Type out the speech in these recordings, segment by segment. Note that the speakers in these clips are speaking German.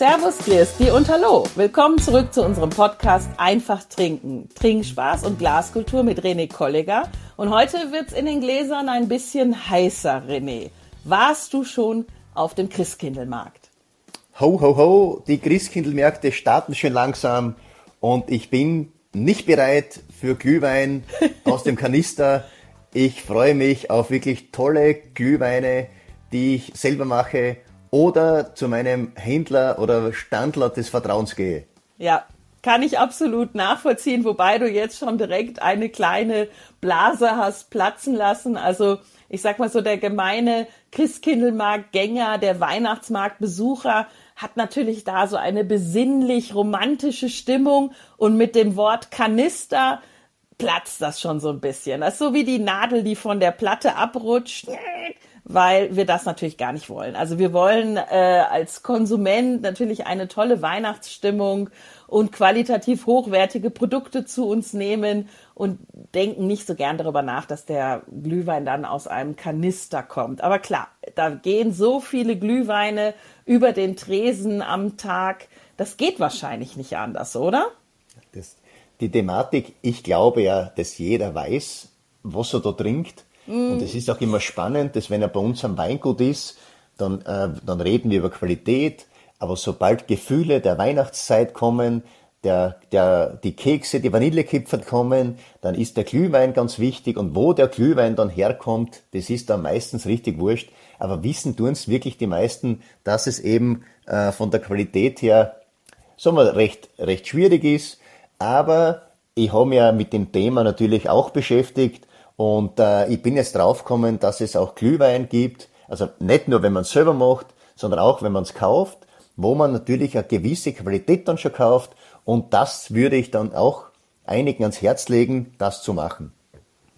Servus, Christi und Hallo. Willkommen zurück zu unserem Podcast Einfach trinken. Trinkspaß und Glaskultur mit René Kolleger. Und heute wird's in den Gläsern ein bisschen heißer, René. Warst du schon auf dem Christkindlmarkt? Ho, ho, ho, die Christkindlmärkte starten schon langsam und ich bin nicht bereit für Glühwein aus dem Kanister. Ich freue mich auf wirklich tolle Glühweine, die ich selber mache oder zu meinem Händler oder Standler des Vertrauens gehe. Ja, kann ich absolut nachvollziehen, wobei du jetzt schon direkt eine kleine Blase hast platzen lassen. Also ich sag mal so, der gemeine Christkindlmarktgänger, der Weihnachtsmarktbesucher hat natürlich da so eine besinnlich romantische Stimmung und mit dem Wort Kanister platzt das schon so ein bisschen. Das ist so wie die Nadel, die von der Platte abrutscht weil wir das natürlich gar nicht wollen. Also wir wollen äh, als Konsument natürlich eine tolle Weihnachtsstimmung und qualitativ hochwertige Produkte zu uns nehmen und denken nicht so gern darüber nach, dass der Glühwein dann aus einem Kanister kommt. Aber klar, da gehen so viele Glühweine über den Tresen am Tag. Das geht wahrscheinlich nicht anders, oder? Das, die Thematik, ich glaube ja, dass jeder weiß, was er da trinkt und es ist auch immer spannend, dass wenn er bei uns am Weingut ist, dann, äh, dann reden wir über Qualität, aber sobald Gefühle der Weihnachtszeit kommen, der, der, die Kekse, die Vanillekipferl kommen, dann ist der Glühwein ganz wichtig und wo der Glühwein dann herkommt, das ist dann meistens richtig wurscht. Aber wissen tun es wirklich die meisten, dass es eben äh, von der Qualität her, sagen wir, recht, recht schwierig ist. Aber ich habe mich ja mit dem Thema natürlich auch beschäftigt und äh, ich bin jetzt draufgekommen, dass es auch Glühwein gibt, also nicht nur, wenn man es selber macht, sondern auch, wenn man es kauft, wo man natürlich eine gewisse Qualität dann schon kauft. Und das würde ich dann auch einigen ans Herz legen, das zu machen.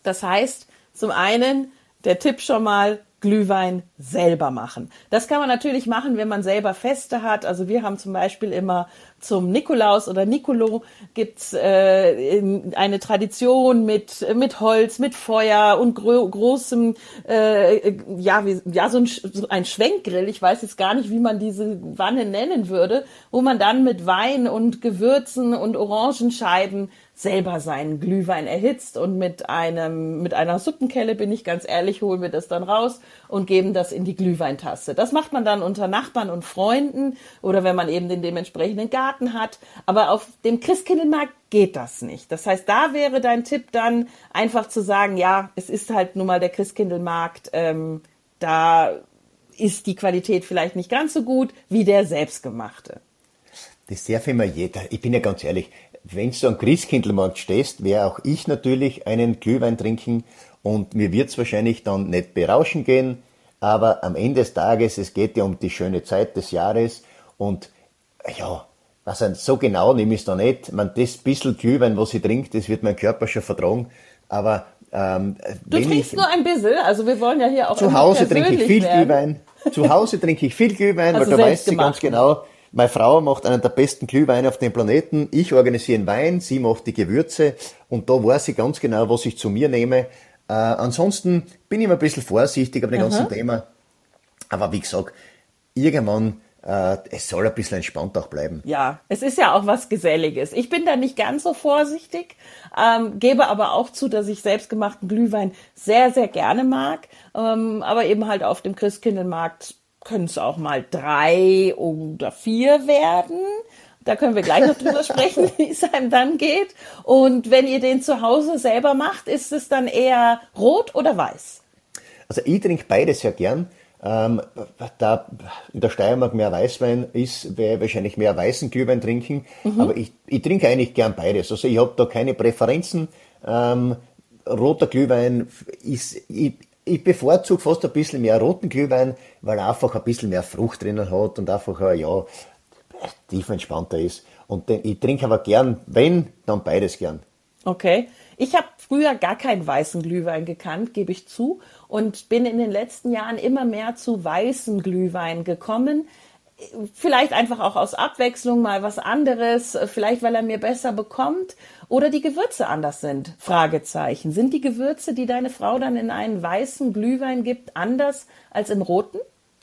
Das heißt, zum einen der Tipp schon mal, Glühwein selber machen. Das kann man natürlich machen, wenn man selber Feste hat. Also wir haben zum Beispiel immer zum Nikolaus oder Nicolo gibt's äh, eine Tradition mit mit Holz, mit Feuer und gro großem äh, ja wie, ja so ein, so ein Schwenkgrill. Ich weiß jetzt gar nicht, wie man diese Wanne nennen würde, wo man dann mit Wein und Gewürzen und Orangenscheiben selber seinen Glühwein erhitzt und mit einem mit einer Suppenkelle bin ich ganz ehrlich holen wir das dann raus und geben das in die Glühweintasse. Das macht man dann unter Nachbarn und Freunden oder wenn man eben den dementsprechenden Garten hat. Aber auf dem Christkindlmarkt geht das nicht. Das heißt, da wäre dein Tipp dann einfach zu sagen, ja, es ist halt nun mal der Christkindlmarkt, ähm, da ist die Qualität vielleicht nicht ganz so gut wie der selbstgemachte. Das darf immer jeder. Ich bin ja ganz ehrlich, wenn du am Christkindlmarkt stehst, wäre auch ich natürlich einen Glühwein trinken und mir wird es wahrscheinlich dann nicht berauschen gehen, aber am Ende des Tages, es geht ja um die schöne Zeit des Jahres und ja, also so genau nehme ich es da nicht. Man, das bisschen Glühwein, was ich trinke, das wird mein Körper schon vertragen. Aber ähm, du trinkst ich, nur ein bisschen, also wir wollen ja hier auch zu Hause trinke ich viel werden. Glühwein. Zu Hause trinke ich viel Glühwein, also weil da weiß sie ganz genau, meine Frau macht einen der besten Glühweine auf dem Planeten. Ich organisiere den Wein, sie macht die Gewürze und da weiß sie ganz genau, was ich zu mir nehme. Äh, ansonsten bin ich immer ein bisschen vorsichtig bei dem ganzen Thema. Aber wie gesagt, irgendwann äh, es soll ein bisschen entspannt auch bleiben. Ja, es ist ja auch was Geselliges. Ich bin da nicht ganz so vorsichtig, ähm, gebe aber auch zu, dass ich selbstgemachten Glühwein sehr, sehr gerne mag, ähm, aber eben halt auf dem Christkindlmarkt können es auch mal drei oder vier werden. Da können wir gleich noch drüber sprechen, wie es einem dann geht. Und wenn ihr den zu Hause selber macht, ist es dann eher rot oder weiß? Also ich trinke beides sehr gern. Ähm, da in der Steiermark mehr Weißwein ist, werde ich wahrscheinlich mehr weißen Glühwein trinken. Mhm. Aber ich, ich trinke eigentlich gern beides. Also ich habe da keine Präferenzen. Ähm, roter Glühwein ist, ich, ich bevorzuge fast ein bisschen mehr roten Glühwein, weil er einfach ein bisschen mehr Frucht drinnen hat und einfach, ja, tief entspannter ist. Und den, ich trinke aber gern, wenn, dann beides gern. Okay. Ich habe früher gar keinen weißen Glühwein gekannt, gebe ich zu, und bin in den letzten Jahren immer mehr zu weißen Glühwein gekommen vielleicht einfach auch aus Abwechslung mal was anderes, vielleicht weil er mir besser bekommt oder die Gewürze anders sind. Fragezeichen. Sind die Gewürze, die deine Frau dann in einen weißen Glühwein gibt, anders als im roten?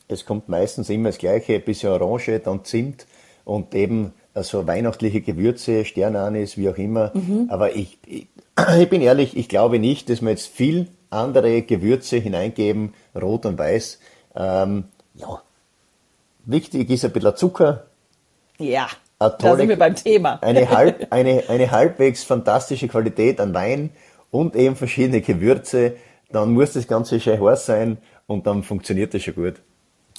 Es kommt meistens immer das gleiche, ein bisschen Orange, dann Zimt, und eben so weihnachtliche Gewürze, Sternanis, wie auch immer. Mhm. Aber ich, ich, ich bin ehrlich, ich glaube nicht, dass wir jetzt viel andere Gewürze hineingeben, rot und weiß. Ähm, ja, wichtig ist ein bisschen Zucker. Ja, tolle, da sind wir beim Thema. Eine, halb, eine, eine halbwegs fantastische Qualität an Wein und eben verschiedene Gewürze. Dann muss das Ganze schön heiß sein und dann funktioniert das schon gut.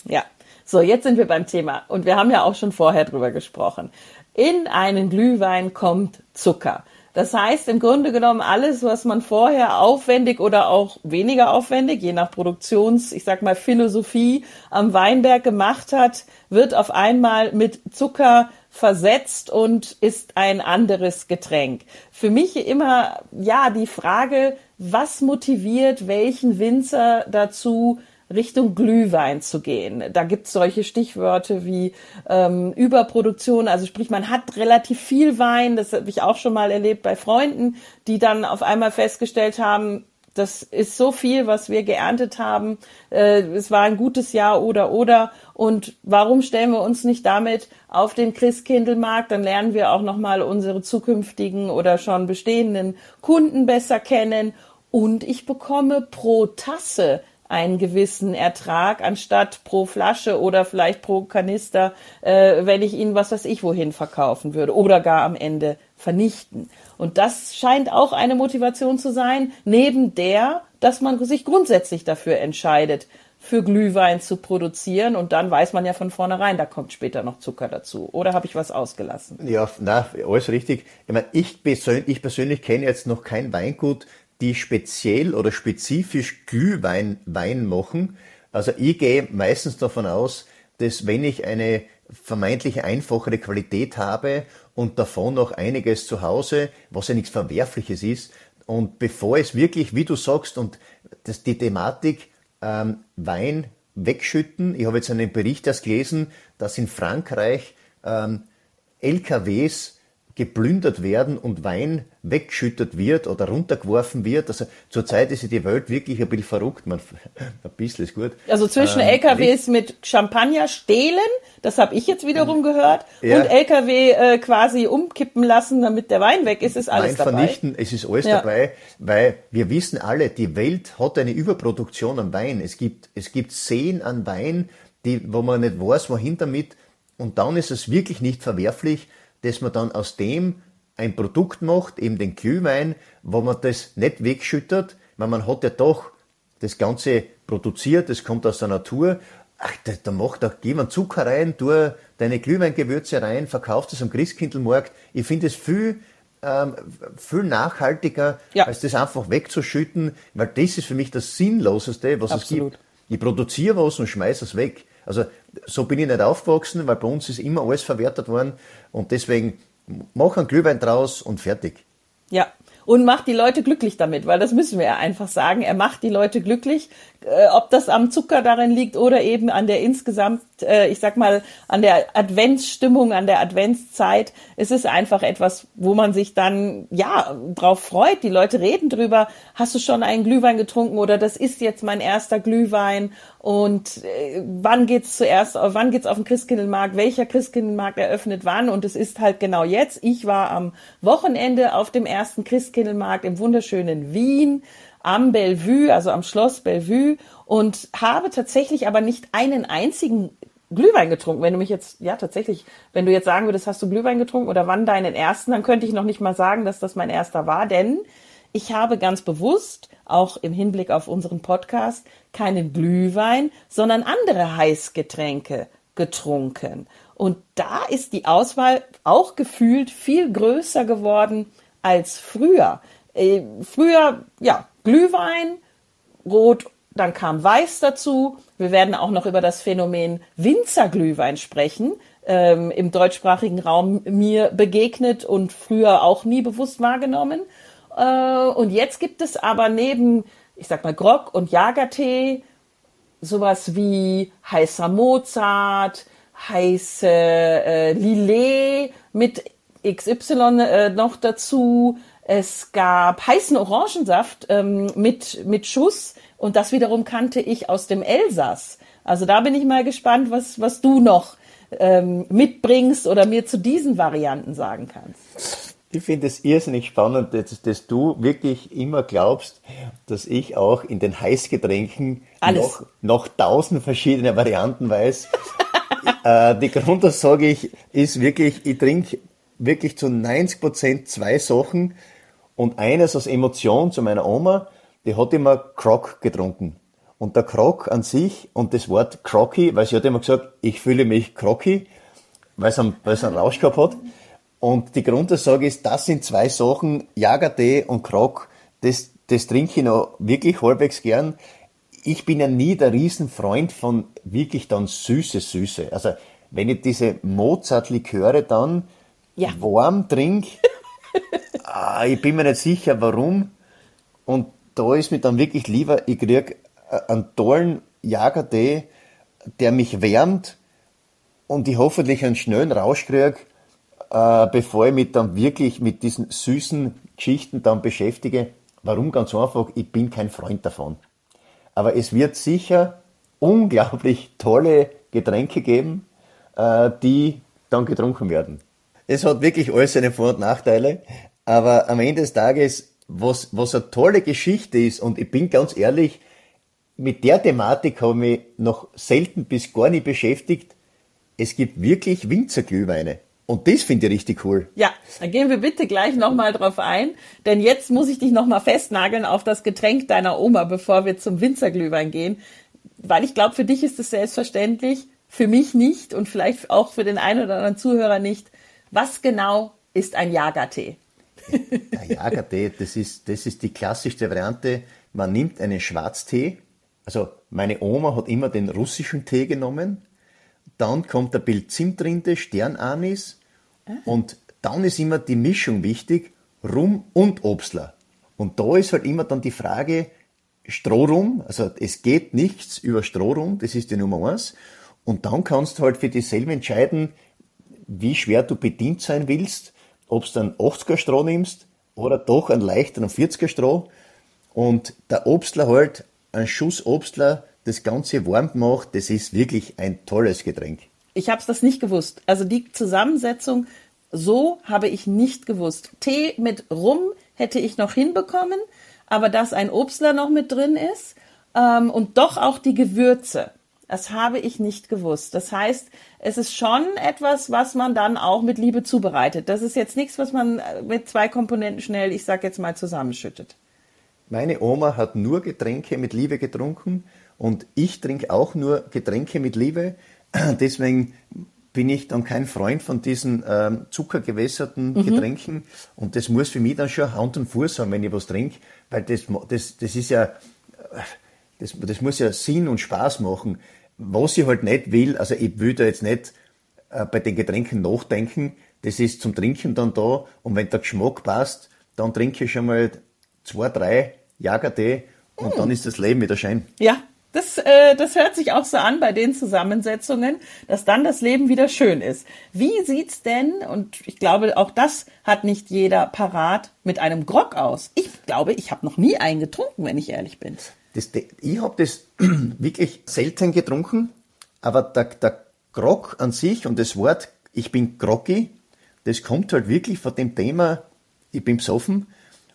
Ja, so, jetzt sind wir beim Thema. Und wir haben ja auch schon vorher drüber gesprochen. In einen Glühwein kommt Zucker. Das heißt im Grunde genommen alles, was man vorher aufwendig oder auch weniger aufwendig, je nach Produktions, ich sag mal Philosophie am Weinberg gemacht hat, wird auf einmal mit Zucker versetzt und ist ein anderes Getränk. Für mich immer, ja, die Frage, was motiviert welchen Winzer dazu, Richtung Glühwein zu gehen. Da gibt es solche Stichwörter wie ähm, Überproduktion, also sprich, man hat relativ viel Wein, das habe ich auch schon mal erlebt bei Freunden, die dann auf einmal festgestellt haben, das ist so viel, was wir geerntet haben. Äh, es war ein gutes Jahr oder oder. Und warum stellen wir uns nicht damit auf den Christkindlmarkt? Dann lernen wir auch nochmal unsere zukünftigen oder schon bestehenden Kunden besser kennen. Und ich bekomme pro Tasse einen gewissen Ertrag anstatt pro Flasche oder vielleicht pro Kanister, äh, wenn ich ihn was weiß ich wohin verkaufen würde oder gar am Ende vernichten. Und das scheint auch eine Motivation zu sein, neben der, dass man sich grundsätzlich dafür entscheidet, für Glühwein zu produzieren und dann weiß man ja von vornherein, da kommt später noch Zucker dazu. Oder habe ich was ausgelassen? Ja, na, alles richtig. Ich meine, ich persönlich, ich persönlich kenne jetzt noch kein Weingut, die speziell oder spezifisch Glühwein Wein machen. Also ich gehe meistens davon aus, dass wenn ich eine vermeintlich einfachere Qualität habe und davon noch einiges zu Hause, was ja nichts Verwerfliches ist, und bevor es wirklich, wie du sagst, und das, die Thematik ähm, Wein wegschütten, ich habe jetzt einen Bericht erst gelesen, dass in Frankreich ähm, LKWs geplündert werden und Wein weggeschüttet wird oder runtergeworfen wird. Also zurzeit ist ja die Welt wirklich ein bisschen verrückt. Man, ein bisschen ist gut. Also zwischen ähm, LKWs mit Champagner stehlen, das habe ich jetzt wiederum gehört, ja. und LKW äh, quasi umkippen lassen, damit der Wein weg ist, ist alles Wein dabei. vernichten, es ist alles ja. dabei, weil wir wissen alle, die Welt hat eine Überproduktion an Wein. Es gibt, es gibt Seen an Wein, die, wo man nicht weiß, wohin damit. Und dann ist es wirklich nicht verwerflich, dass man dann aus dem ein Produkt macht, eben den Glühwein, wo man das nicht wegschüttet, weil man hat ja doch das Ganze produziert, das kommt aus der Natur. Ach, da, da macht doch, geh mal Zucker rein, tu deine Glühweingewürze rein, verkaufst es am Christkindlmarkt. Ich finde es viel, ähm, viel nachhaltiger, ja. als das einfach wegzuschütten, weil das ist für mich das Sinnloseste, was Absolut. es gibt. Ich produziere was und schmeiße es weg. Also so bin ich nicht aufgewachsen, weil bei uns ist immer alles verwertet worden und deswegen mach einen Glühwein draus und fertig. Ja, und macht die Leute glücklich damit, weil das müssen wir ja einfach sagen. Er macht die Leute glücklich, äh, ob das am Zucker darin liegt oder eben an der insgesamt, äh, ich sag mal, an der Adventsstimmung, an der Adventszeit. Es ist einfach etwas, wo man sich dann, ja, drauf freut. Die Leute reden drüber. Hast du schon einen Glühwein getrunken oder das ist jetzt mein erster Glühwein und äh, wann geht's zuerst, wann geht's auf den Christkindlmarkt, welcher Christkindlmarkt eröffnet wann und es ist halt genau jetzt. Ich war am Wochenende auf dem ersten Christkindlmarkt im wunderschönen Wien am Bellevue, also am Schloss Bellevue und habe tatsächlich aber nicht einen einzigen Glühwein getrunken. Wenn du mich jetzt, ja tatsächlich, wenn du jetzt sagen würdest, hast du Glühwein getrunken oder wann deinen ersten, dann könnte ich noch nicht mal sagen, dass das mein erster war, denn ich habe ganz bewusst, auch im Hinblick auf unseren Podcast, keinen Glühwein, sondern andere Heißgetränke getrunken. Und da ist die Auswahl auch gefühlt viel größer geworden als früher. Äh, früher, ja, Glühwein, Rot, dann kam Weiß dazu. Wir werden auch noch über das Phänomen Winzerglühwein sprechen. Ähm, im deutschsprachigen Raum mir begegnet und früher auch nie bewusst wahrgenommen. Äh, und jetzt gibt es aber neben, ich sag mal, Grog und Jagertee sowas wie heißer Mozart, heiße äh, Lillet mit XY äh, noch dazu. Es gab heißen Orangensaft ähm, mit, mit Schuss und das wiederum kannte ich aus dem Elsass. Also da bin ich mal gespannt, was, was du noch ähm, mitbringst oder mir zu diesen Varianten sagen kannst. Ich finde es irrsinnig spannend, dass, dass, du wirklich immer glaubst, dass ich auch in den Heißgetränken noch, noch tausend verschiedene Varianten weiß. äh, die Grundaussage ich, ist wirklich, ich trinke wirklich zu 90 Prozent zwei Sachen und eines aus Emotion zu meiner Oma, die hat immer Croc getrunken. Und der Croc an sich und das Wort Crocky, weil sie hat immer gesagt, ich fühle mich Crocky, weil es einen, weil es einen Rausch gehabt hat. Und die Grundaussage ist, das sind zwei Sachen, Jagertee und Croc, das, das trinke ich noch wirklich halbwegs gern. Ich bin ja nie der Riesenfreund von wirklich dann süße Süße. Also wenn ich diese Mozart-Liköre dann ja. warm trinke, ah, ich bin mir nicht sicher warum. Und da ist mir dann wirklich lieber, ich kriege einen tollen Jagertee, der mich wärmt und ich hoffentlich einen schnellen Rausch kriege, äh, bevor ich mich dann wirklich mit diesen süßen Geschichten dann beschäftige. Warum? Ganz einfach, ich bin kein Freund davon. Aber es wird sicher unglaublich tolle Getränke geben, äh, die dann getrunken werden. Es hat wirklich alles seine Vor- und Nachteile, aber am Ende des Tages, was, was eine tolle Geschichte ist, und ich bin ganz ehrlich, mit der Thematik habe ich mich noch selten bis gar nicht beschäftigt. Es gibt wirklich Winzerglühweine. Und das finde ich richtig cool. Ja, dann gehen wir bitte gleich nochmal drauf ein, denn jetzt muss ich dich nochmal festnageln auf das Getränk deiner Oma, bevor wir zum Winzerglühwein gehen, weil ich glaube, für dich ist es selbstverständlich, für mich nicht und vielleicht auch für den einen oder anderen Zuhörer nicht. Was genau ist ein Jagertee? Der Jagertee, das ist, das ist die klassischste Variante. Man nimmt einen Schwarztee, also meine Oma hat immer den russischen Tee genommen, dann kommt ein Bild Zimtrinde, Sternanis, und dann ist immer die Mischung wichtig, Rum und Obstler. Und da ist halt immer dann die Frage, Strohrum, also es geht nichts über Strohrum, das ist die Nummer eins. Und dann kannst du halt für dich selber entscheiden, wie schwer du bedient sein willst, ob du einen 80er Stroh nimmst oder doch einen leichteren 40er Stroh. Und der Obstler halt, ein Schuss Obstler, das Ganze warm macht, das ist wirklich ein tolles Getränk. Ich habe das nicht gewusst. Also die Zusammensetzung, so habe ich nicht gewusst. Tee mit Rum hätte ich noch hinbekommen, aber dass ein Obstler noch mit drin ist ähm, und doch auch die Gewürze. Das habe ich nicht gewusst. Das heißt, es ist schon etwas, was man dann auch mit Liebe zubereitet. Das ist jetzt nichts, was man äh, mit zwei Komponenten schnell, ich sag jetzt mal, zusammenschüttet. Meine Oma hat nur Getränke mit Liebe getrunken und ich trinke auch nur Getränke mit Liebe. Deswegen bin ich dann kein Freund von diesen ähm, zuckergewässerten mhm. Getränken und das muss für mich dann schon Hand und Fuß haben, wenn ich was trinke, weil das, das, das ist ja, das, das muss ja Sinn und Spaß machen. Was ich halt nicht will, also ich will da jetzt nicht äh, bei den Getränken nachdenken, das ist zum Trinken dann da und wenn der Geschmack passt, dann trinke ich schon mal zwei, drei Jagertee und mhm. dann ist das Leben wieder schön. Ja, das, äh, das hört sich auch so an bei den Zusammensetzungen, dass dann das Leben wieder schön ist. Wie sieht's denn, und ich glaube, auch das hat nicht jeder parat, mit einem Grog aus? Ich glaube, ich habe noch nie einen getrunken, wenn ich ehrlich bin. Das, ich habe das wirklich selten getrunken, aber der, der Grog an sich und das Wort, ich bin groggy, das kommt halt wirklich von dem Thema, ich bin besoffen.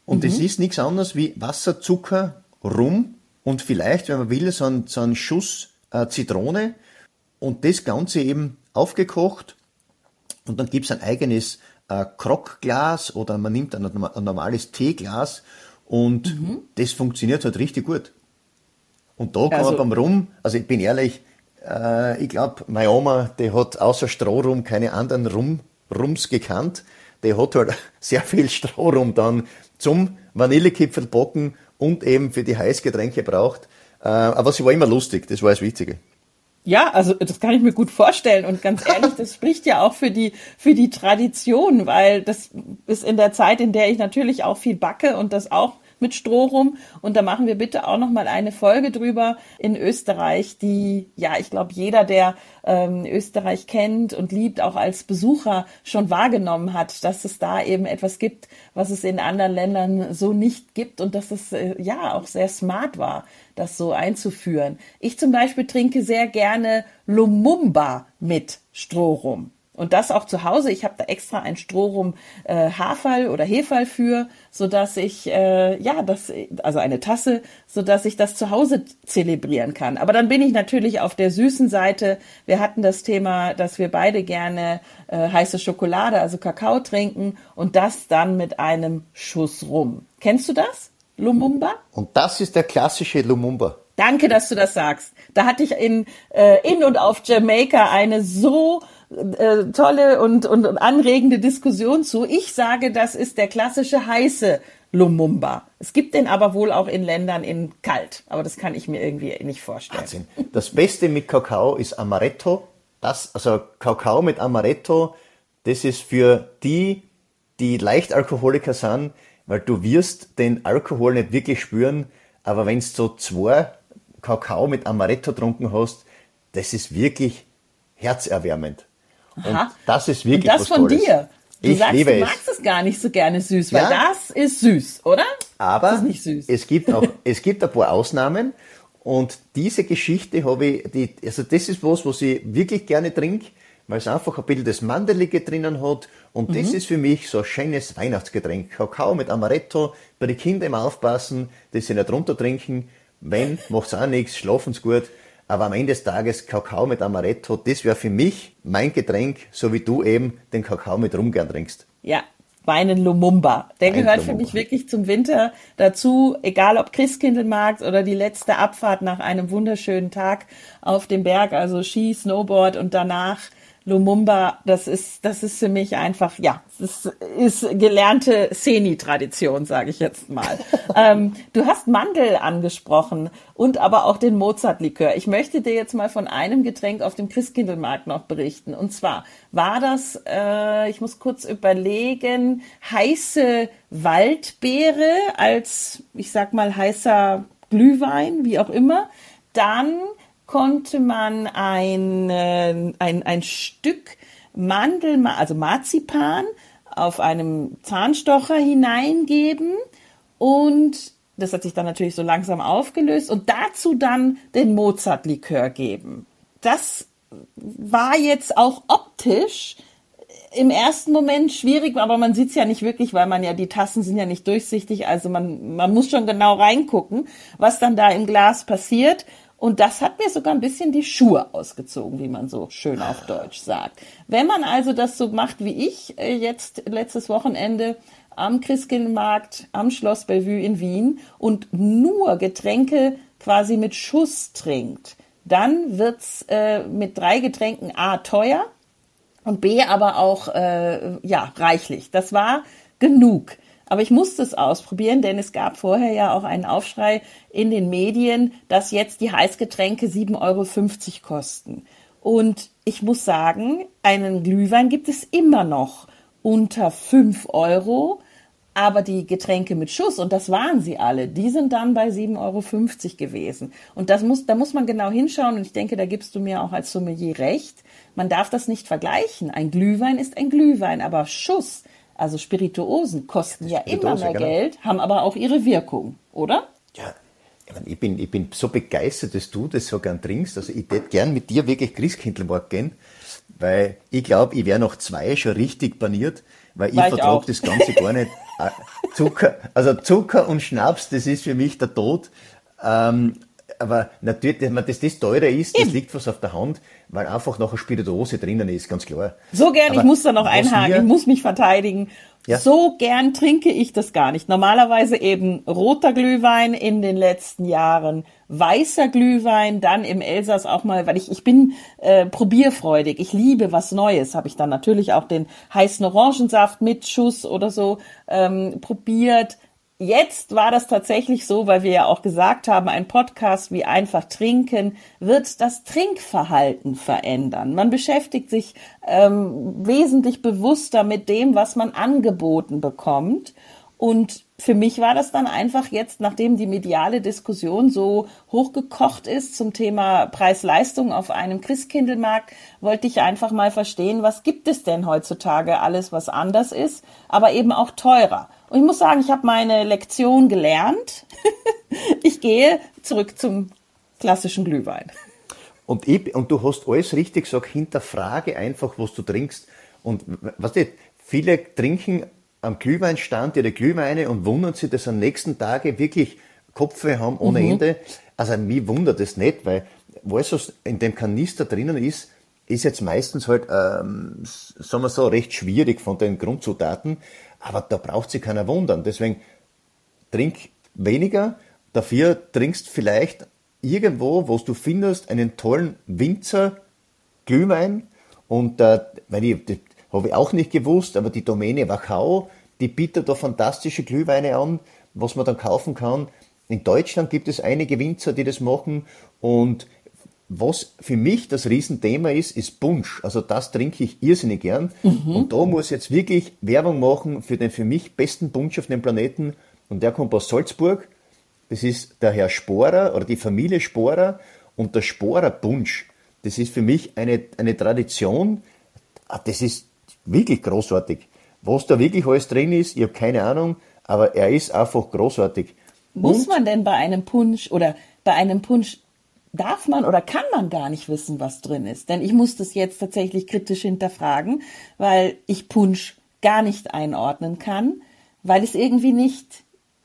Und es mhm. ist nichts anderes wie Wasser, Zucker, Rum und vielleicht, wenn man will, so ein, so ein Schuss äh, Zitrone und das Ganze eben aufgekocht und dann gibt's ein eigenes äh, Krockglas oder man nimmt ein, ein normales Teeglas und mhm. das funktioniert halt richtig gut. Und da kann also, man beim Rum, also ich bin ehrlich, äh, ich glaube, meine Oma, die hat außer Strohrum keine anderen Rum, Rums gekannt. Die hat halt sehr viel Strohrum dann zum Vanillekipfel backen und eben für die Heißgetränke braucht. Äh, aber sie war immer lustig, das war das Wichtige. Ja, also das kann ich mir gut vorstellen und ganz ehrlich, das spricht ja auch für die für die Tradition, weil das ist in der Zeit, in der ich natürlich auch viel backe und das auch mit Stroh rum. Und da machen wir bitte auch noch mal eine Folge drüber in Österreich, die, ja, ich glaube, jeder, der ähm, Österreich kennt und liebt, auch als Besucher schon wahrgenommen hat, dass es da eben etwas gibt, was es in anderen Ländern so nicht gibt und dass es äh, ja auch sehr smart war, das so einzuführen. Ich zum Beispiel trinke sehr gerne Lumumba mit Stroh rum. Und das auch zu Hause. Ich habe da extra ein Strohrum äh, Haferl oder Hefall für, so dass ich äh, ja das also eine Tasse, so dass ich das zu Hause zelebrieren kann. Aber dann bin ich natürlich auf der süßen Seite. Wir hatten das Thema, dass wir beide gerne äh, heiße Schokolade, also Kakao trinken und das dann mit einem Schuss rum. Kennst du das? Lumumba? Und das ist der klassische Lumumba. Danke, dass du das sagst. Da hatte ich in, äh, in und auf Jamaika eine so äh, tolle und, und, und anregende Diskussion zu. Ich sage, das ist der klassische heiße Lumumba. Es gibt den aber wohl auch in Ländern in kalt, aber das kann ich mir irgendwie nicht vorstellen. Wahnsinn. Das Beste mit Kakao ist Amaretto. Das, also Kakao mit Amaretto, das ist für die, die Leichtalkoholiker sind, weil du wirst den Alkohol nicht wirklich spüren, aber wenn du so zwei Kakao mit Amaretto trunken hast, das ist wirklich herzerwärmend. Aha. Und das ist wirklich Und das von Tolles. dir. Du ich sagst, liebe du es. magst es gar nicht so gerne süß, weil Ja. das ist süß, oder? Aber das ist nicht süß. es gibt auch, es gibt ein paar Ausnahmen und diese Geschichte habe ich, die, also das ist was, was ich wirklich gerne trinke, weil es einfach ein bisschen das Mandelige drinnen hat und das Mhm. ist für mich so ein schönes Weihnachtsgetränk. Kakao mit Amaretto, bei den Kindern immer aufpassen, dass sie nicht runter trinken. Wenn, macht's auch nichts, schlafen's gut. Aber am Ende des Tages Kakao mit Amaretto, das wäre für mich mein Getränk, so wie du eben den Kakao mit Rum gern trinkst. Ja, meinen Lumumba. Der Ein gehört für Lumumba. mich wirklich zum Winter dazu, egal ob Christkindlmarkt oder die letzte Abfahrt nach einem wunderschönen Tag auf dem Berg, also Ski, Snowboard und danach Lumumba, das ist, das ist für mich einfach, ja, das ist gelernte Seni-Tradition, sage ich jetzt mal. ähm, du hast Mandel angesprochen und aber auch den Mozart-Likör. Ich möchte dir jetzt mal von einem Getränk auf dem Christkindlmarkt noch berichten. Und zwar war das, äh, ich muss kurz überlegen, heiße Waldbeere als, ich sag mal, heißer Glühwein, wie auch immer. Dann konnte man ein, äh, ein, ein Stück Mandel, also Marzipan, auf einem Zahnstocher hineingeben und das hat sich dann natürlich so langsam aufgelöst und dazu dann den Mozart-Likör geben. Das war jetzt auch optisch im ersten Moment schwierig, aber man sieht es ja nicht wirklich, weil man ja, die Tassen sind ja nicht durchsichtig, also man, man muss schon genau reingucken, was dann da im Glas passiert. Und das hat mir sogar ein bisschen die Schuhe ausgezogen, wie man so schön auf Deutsch sagt. Wenn man also das so macht wie ich äh, jetzt letztes Wochenende am Christkindlmarkt am Schloss Bellevue in Wien und nur Getränke quasi mit Schuss trinkt, dann wird's äh, mit drei Getränken A teuer und B aber auch äh, ja reichlich. Das war genug. Aber ich musste es ausprobieren, denn es gab vorher ja auch einen Aufschrei in den Medien, dass jetzt die Heißgetränke 7,50 Euro kosten. Und ich muss sagen, einen Glühwein gibt es immer noch unter 5 Euro. Aber die Getränke mit Schuss, und das waren sie alle, die sind dann bei 7,50 Euro gewesen. Und das muss, da muss man genau hinschauen, und ich denke, da gibst du mir auch als Sommelier recht. Man darf das nicht vergleichen. Ein Glühwein ist ein Glühwein, aber Schuss, also Spirituosen, kosten ja immer Spirituose, mehr genau. Geld, haben aber auch ihre Wirkung, oder? Ja, ich, bin, ich bin so begeistert, dass du das so gern trinkst. Also ich hätte gern mit dir wirklich Christkindlmarkt gehen, weil ich glaube, ich wäre noch zwei schon richtig paniert, weil ich War ich vertrage das Ganze gar nicht. Äh, Zucker, also Zucker und Schnaps, das ist für mich der Tod. Ähm, aber natürlich, dass das teurer ist, das liegt was auf der Hand, weil einfach noch eine Spirituose drinnen ist, ganz klar. So gern, ich Aber muss da noch einhaken, mir- ich muss mich verteidigen. Ja. So gern trinke ich das gar nicht. Normalerweise eben roter Glühwein in den letzten Jahren, weißer Glühwein, dann im Elsass auch mal, weil ich, ich bin äh, probierfreudig, ich liebe was Neues, habe ich dann natürlich auch den heißen Orangensaft mit Schuss oder so ähm, probiert. Jetzt war das tatsächlich so, weil wir ja auch gesagt haben, ein Podcast wie einfach trinken wird das Trinkverhalten verändern. Man beschäftigt sich ähm, wesentlich bewusster mit dem, was man angeboten bekommt. Und für mich war das dann einfach jetzt, nachdem die mediale Diskussion so hochgekocht ist zum Thema Preis-Leistung auf einem Christkindlmarkt, wollte ich einfach mal verstehen, was gibt es denn heutzutage alles, was anders ist, aber eben auch teurer. Und ich muss sagen, ich habe meine Lektion gelernt. ich gehe zurück zum klassischen Glühwein. Und, ich, und du hast alles richtig gesagt, hinterfrage einfach, was du trinkst. Und was weißt viele trinken am Glühweinstand ihre Glühweine und wundern sich, dass am nächsten Tage wirklich Kopfweh haben ohne mhm. Ende. Also mich wundert das nicht, weil alles, was in dem Kanister drinnen ist, ist jetzt meistens halt, ähm, sagen wir so, recht schwierig von den Grundzutaten, aber da braucht sich keiner wundern. Deswegen trink weniger, dafür trinkst vielleicht irgendwo, wo du findest, einen tollen Winzer Glühwein und äh, weil ich, habe ich auch nicht gewusst, aber die Domäne Wachau, die bietet da fantastische Glühweine an, was man dann kaufen kann. In Deutschland gibt es einige Winzer, die das machen und was für mich das Riesenthema ist, ist Punsch. Also das trinke ich irrsinnig gern. Mhm. Und da muss ich jetzt wirklich Werbung machen für den für mich besten Punsch auf dem Planeten. Und der kommt aus Salzburg. Das ist der Herr Sporer oder die Familie Sporer und der Sporer Punsch. Das ist für mich eine, eine Tradition. Ah, das ist wirklich großartig. Was da wirklich alles drin ist, ich habe keine Ahnung, aber er ist einfach großartig. Muss Und man denn bei einem Punsch oder bei einem Punsch darf man oder kann man gar nicht wissen, was drin ist? Denn ich muss das jetzt tatsächlich kritisch hinterfragen, weil ich Punsch gar nicht einordnen kann, weil es irgendwie nicht,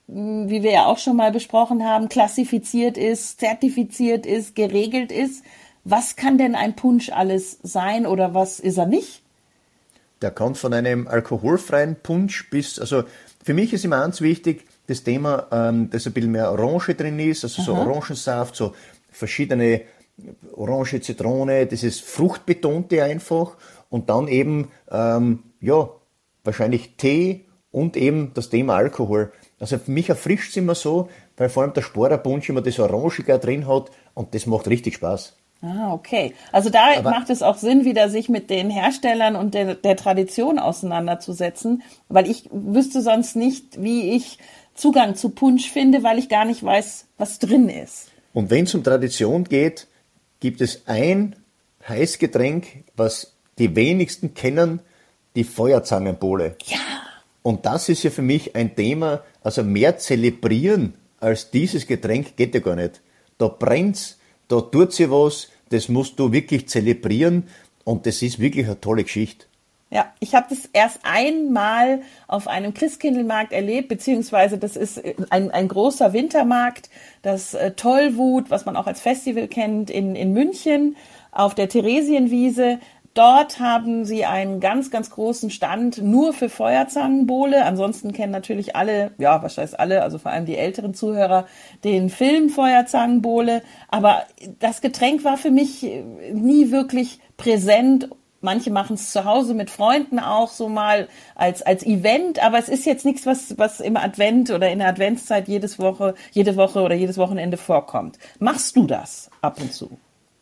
hm, wie wir ja auch schon mal besprochen haben, klassifiziert ist, zertifiziert ist, geregelt ist. Was kann denn ein Punsch alles sein oder was ist er nicht? Der kann von einem alkoholfreien Punsch bis, also für mich ist immer ganz wichtig, das Thema, ähm, dass ein bisschen mehr Orange drin ist, also Aha. so Orangensaft, so verschiedene Orange, Zitrone, dieses Fruchtbetonte einfach und dann eben, ähm, ja, wahrscheinlich Tee und eben das Thema Alkohol. Also für mich erfrischt es immer so, weil vor allem der Sporerpunsch immer das Orangige drin hat und das macht richtig Spaß. Ah, okay. Also da Aber macht es auch Sinn, wieder sich mit den Herstellern und der, der Tradition auseinanderzusetzen, weil ich wüsste sonst nicht, wie ich Zugang zu Punsch finde, weil ich gar nicht weiß, was drin ist. Und wenn es um Tradition geht, gibt es ein Heißgetränk, was die wenigsten kennen, die Feuerzangenbowle. Ja. Und das ist ja für mich ein Thema, also mehr zelebrieren als dieses Getränk geht ja gar nicht. Da brennt's da tut sie was, das musst du wirklich zelebrieren und das ist wirklich eine tolle Geschichte. Ja, ich habe das erst einmal auf einem Christkindlmarkt erlebt, beziehungsweise das ist ein, ein großer Wintermarkt, das äh, Tollwut, was man auch als Festival kennt, in, in München auf der Theresienwiese. Dort haben sie einen ganz, ganz großen Stand nur für Feuerzangenbowle. Ansonsten kennen natürlich alle, ja, wahrscheinlich alle, also vor allem die älteren Zuhörer, den Film Feuerzangenbowle. Aber das Getränk war für mich nie wirklich präsent. Manche machen es zu Hause mit Freunden auch so mal als, als Event, aber es ist jetzt nichts, was, was im Advent oder in der Adventszeit jedes Woche, jede Woche oder jedes Wochenende vorkommt. Machst du das ab und zu?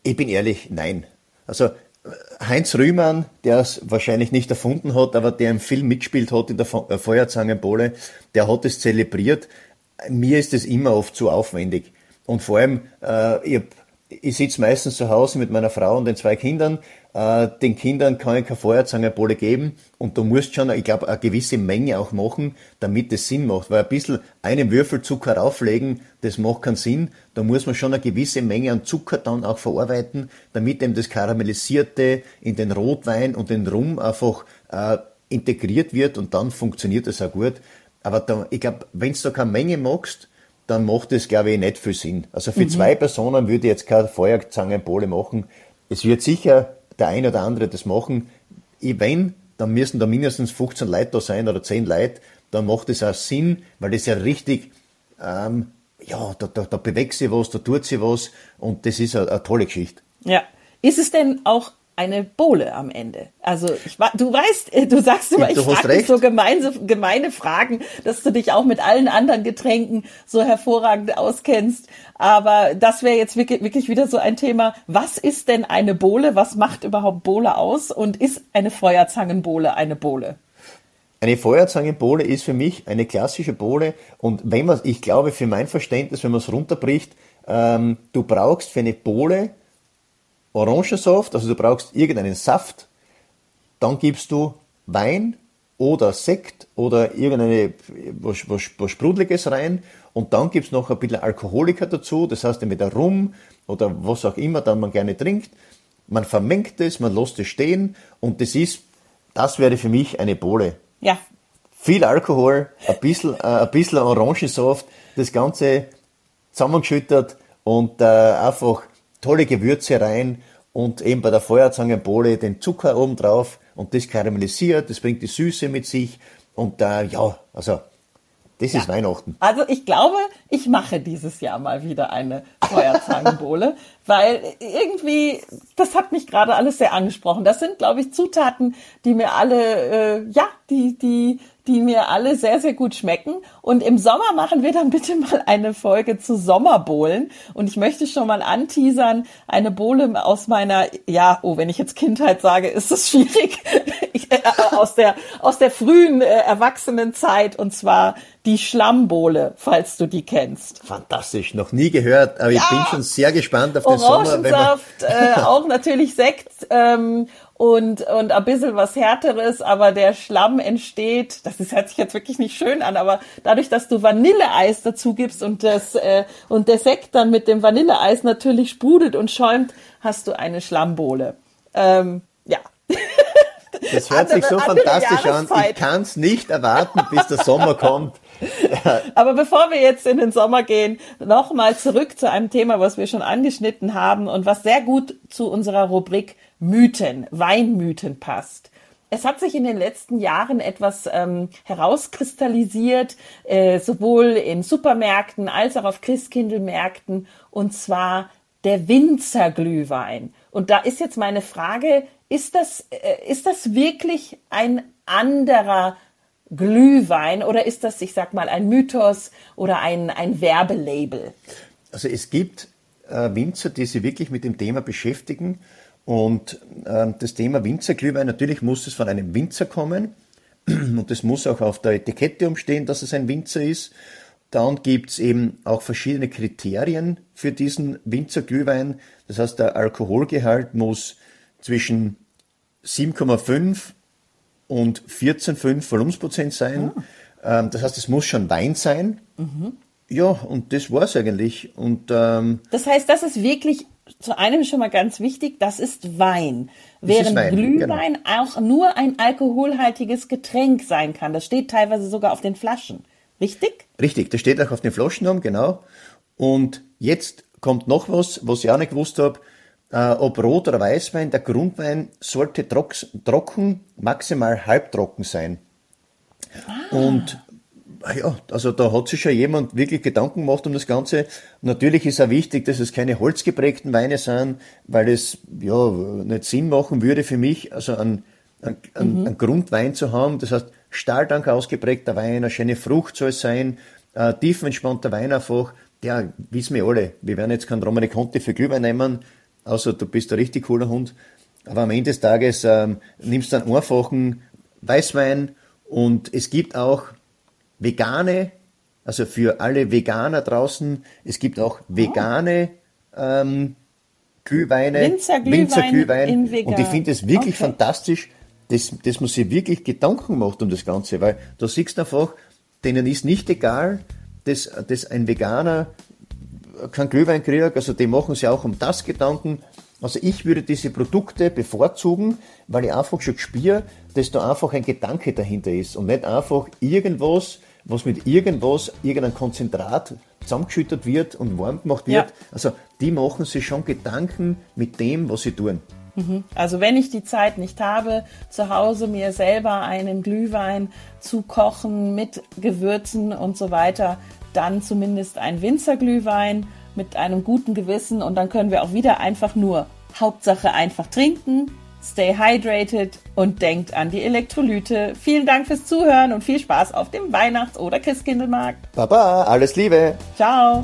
Ich bin ehrlich, nein. Also Heinz Rühmann, der es wahrscheinlich nicht erfunden hat, aber der im Film mitspielt hat in der äh, Feuerzangenbowle, der hat es zelebriert. Mir ist es immer oft zu aufwendig. Und vor allem, äh, ich, ich sitze meistens zu Hause mit meiner Frau und den zwei Kindern äh, den Kindern kann ich keine Feuerzangenbowle geben und du musst schon, ich glaube, eine gewisse Menge auch machen, damit es Sinn macht. Weil ein bisschen einen Würfel Zucker rauflegen, das macht keinen Sinn. Da muss man schon eine gewisse Menge an Zucker dann auch verarbeiten, damit eben das Karamellisierte in den Rotwein und den Rum einfach äh, integriert wird und dann funktioniert es auch gut. Aber da, ich glaube, wenn du da keine Menge magst, dann macht das, glaube ich, nicht viel Sinn. Also für mhm. zwei Personen würde ich jetzt keine Feuerzangenbowle machen. Es wird sicher der eine oder andere das machen. Wenn, dann müssen da mindestens 15 Leute da sein oder 10 Leute, dann macht es auch Sinn, weil das ja richtig, ähm, ja, da, da, da bewegt sich was, da tut sich was und das ist eine, eine tolle Geschichte. Ja. Ist es denn auch eine Bohle am Ende. Also ich, du weißt, äh, du sagst immer, ich frage so gemeine, gemeine Fragen, dass du dich auch mit allen anderen Getränken so hervorragend auskennst. Aber das wäre jetzt wirklich, wirklich wieder so ein Thema. Was ist denn eine Bohle? Was macht überhaupt Bohle aus? Und ist eine Feuerzangenbohle eine Bohle? Eine Feuerzangenbowle ist für mich eine klassische Bowle und wenn man, ich glaube für mein Verständnis, wenn man es runterbricht, ähm, du brauchst für eine Bowle Orangensaft, also du brauchst irgendeinen Saft, dann gibst du Wein oder Sekt oder irgendeine was, was, was Sprudeliges rein und dann gibt's noch ein bisschen Alkoholiker dazu, das heißt entweder Rum oder was auch immer dann man gerne trinkt. Man vermengt es, man lässt es stehen und das ist, das wäre für mich eine Bowle. Ja. Viel Alkohol, ein bisschen, äh, ein bisschen Orangensaft, das Ganze zusammengeschüttet und äh, einfach tolle Gewürze rein und eben bei der Feuerzangenbowle den Zucker oben drauf und das karamellisiert, das bringt die Süße mit sich und äh, ja, also das ja. ist Weihnachten. Also ich glaube, ich mache dieses Jahr mal wieder eine Feuerzangenbowle, weil irgendwie, das hat mich gerade alles sehr angesprochen. Das sind, glaube ich, Zutaten, die mir alle, äh, ja, die, die, die mir alle sehr, sehr gut schmecken. Und im Sommer machen wir dann bitte mal eine Folge zu Sommerbohlen. Und ich möchte schon mal anteasern, eine Bohle aus meiner, ja, oh, wenn ich jetzt Kindheit sage, ist es schwierig, ich, äh, aus der, aus der frühen äh, Erwachsenenzeit. Und zwar die Schlammbohle, falls du die kennst. Fantastisch, noch nie gehört, aber ja, ich bin schon sehr gespannt auf den Sommer. Orangensaft, äh, auch natürlich Sekt ähm, und, und ein bisschen was Härteres, aber der Schlamm entsteht, das ist, hört sich jetzt wirklich nicht schön an, aber dadurch, dass du Vanilleeis dazu gibst und das äh, und der Sekt dann mit dem Vanilleeis natürlich sprudelt und schäumt, hast du eine Schlammbohle. Ähm, ja. Das hört andere, sich so fantastisch an. Ich kann es nicht erwarten, bis der Sommer kommt. Aber bevor wir jetzt in den Sommer gehen, nochmal zurück zu einem Thema, was wir schon angeschnitten haben und was sehr gut zu unserer Rubrik Mythen, Weinmythen passt. Es hat sich in den letzten Jahren etwas ähm, herauskristallisiert, äh, sowohl in Supermärkten als auch auf Christkindlmärkten, und zwar der Winzerglühwein. Und da ist jetzt meine Frage, ist das, äh, ist das wirklich ein anderer Glühwein oder ist das, ich sag mal, ein Mythos oder ein, ein Werbelabel? Also es gibt äh, Winzer, die sich wirklich mit dem Thema beschäftigen und äh, das Thema Winzerglühwein, natürlich muss es von einem Winzer kommen und es muss auch auf der Etikette umstehen, dass es ein Winzer ist. Dann gibt's eben auch verschiedene Kriterien für diesen Winzerglühwein. Das heißt, der Alkoholgehalt muss zwischen 7,5 und 14,5 Volumensprozent sein. Ah. Ähm, das heißt, es muss schon Wein sein. Mhm. Ja, und das war's eigentlich. Und, ähm, das heißt, das ist wirklich zu einem schon mal ganz wichtig, das ist Wein. Während Wein, Glühwein genau. auch nur ein alkoholhaltiges Getränk sein kann. Das steht teilweise sogar auf den Flaschen. Richtig? Richtig, das steht auch auf den Flaschen um, genau. Und jetzt kommt noch was, was ich auch nicht gewusst habe äh, ob Rot- oder Weißwein, der Grundwein sollte trocken, maximal halbtrocken sein. Ah. Und ja, also da hat sich schon jemand wirklich Gedanken gemacht um das Ganze. Natürlich ist auch wichtig, dass es keine holzgeprägten Weine sind, weil es ja nicht Sinn machen würde für mich, also einen, einen, mhm. einen Grundwein zu haben. Das heißt, Stahltank ausgeprägter Wein, eine schöne Frucht soll es sein, äh, tiefenentspannter Wein einfach. Ja, wissen wir alle. Wir werden jetzt keinen Romane Conti für Glühwein nehmen, außer du bist ein richtig cooler Hund. Aber am Ende des Tages ähm, nimmst du einen einfachen Weißwein und es gibt auch vegane, also für alle Veganer draußen, es gibt auch vegane ähm, Glühweine, Winzerglühwein. Winzer und ich finde es wirklich okay. fantastisch, dass, dass man sich wirklich Gedanken macht um das Ganze, weil da siehst du einfach, denen ist nicht egal, dass, dass ein Veganer kein Glühwein kriege, also die machen sich auch um das Gedanken. Also ich würde diese Produkte bevorzugen, weil ich einfach schon spüre, dass da einfach ein Gedanke dahinter ist und nicht einfach irgendwas, was mit irgendwas, irgendein Konzentrat zusammengeschüttet wird und warm gemacht wird. Ja. Also die machen sich schon Gedanken mit dem, was sie tun. Mhm. Also wenn ich die Zeit nicht habe, zu Hause mir selber einen Glühwein zu kochen mit Gewürzen und so weiter, dann zumindest ein Winzerglühwein mit einem guten Gewissen und dann können wir auch wieder einfach nur Hauptsache einfach trinken, stay hydrated und denkt an die Elektrolyte. Vielen Dank fürs Zuhören und viel Spaß auf dem Weihnachts- oder Christkindlmarkt. Baba, alles Liebe. Ciao.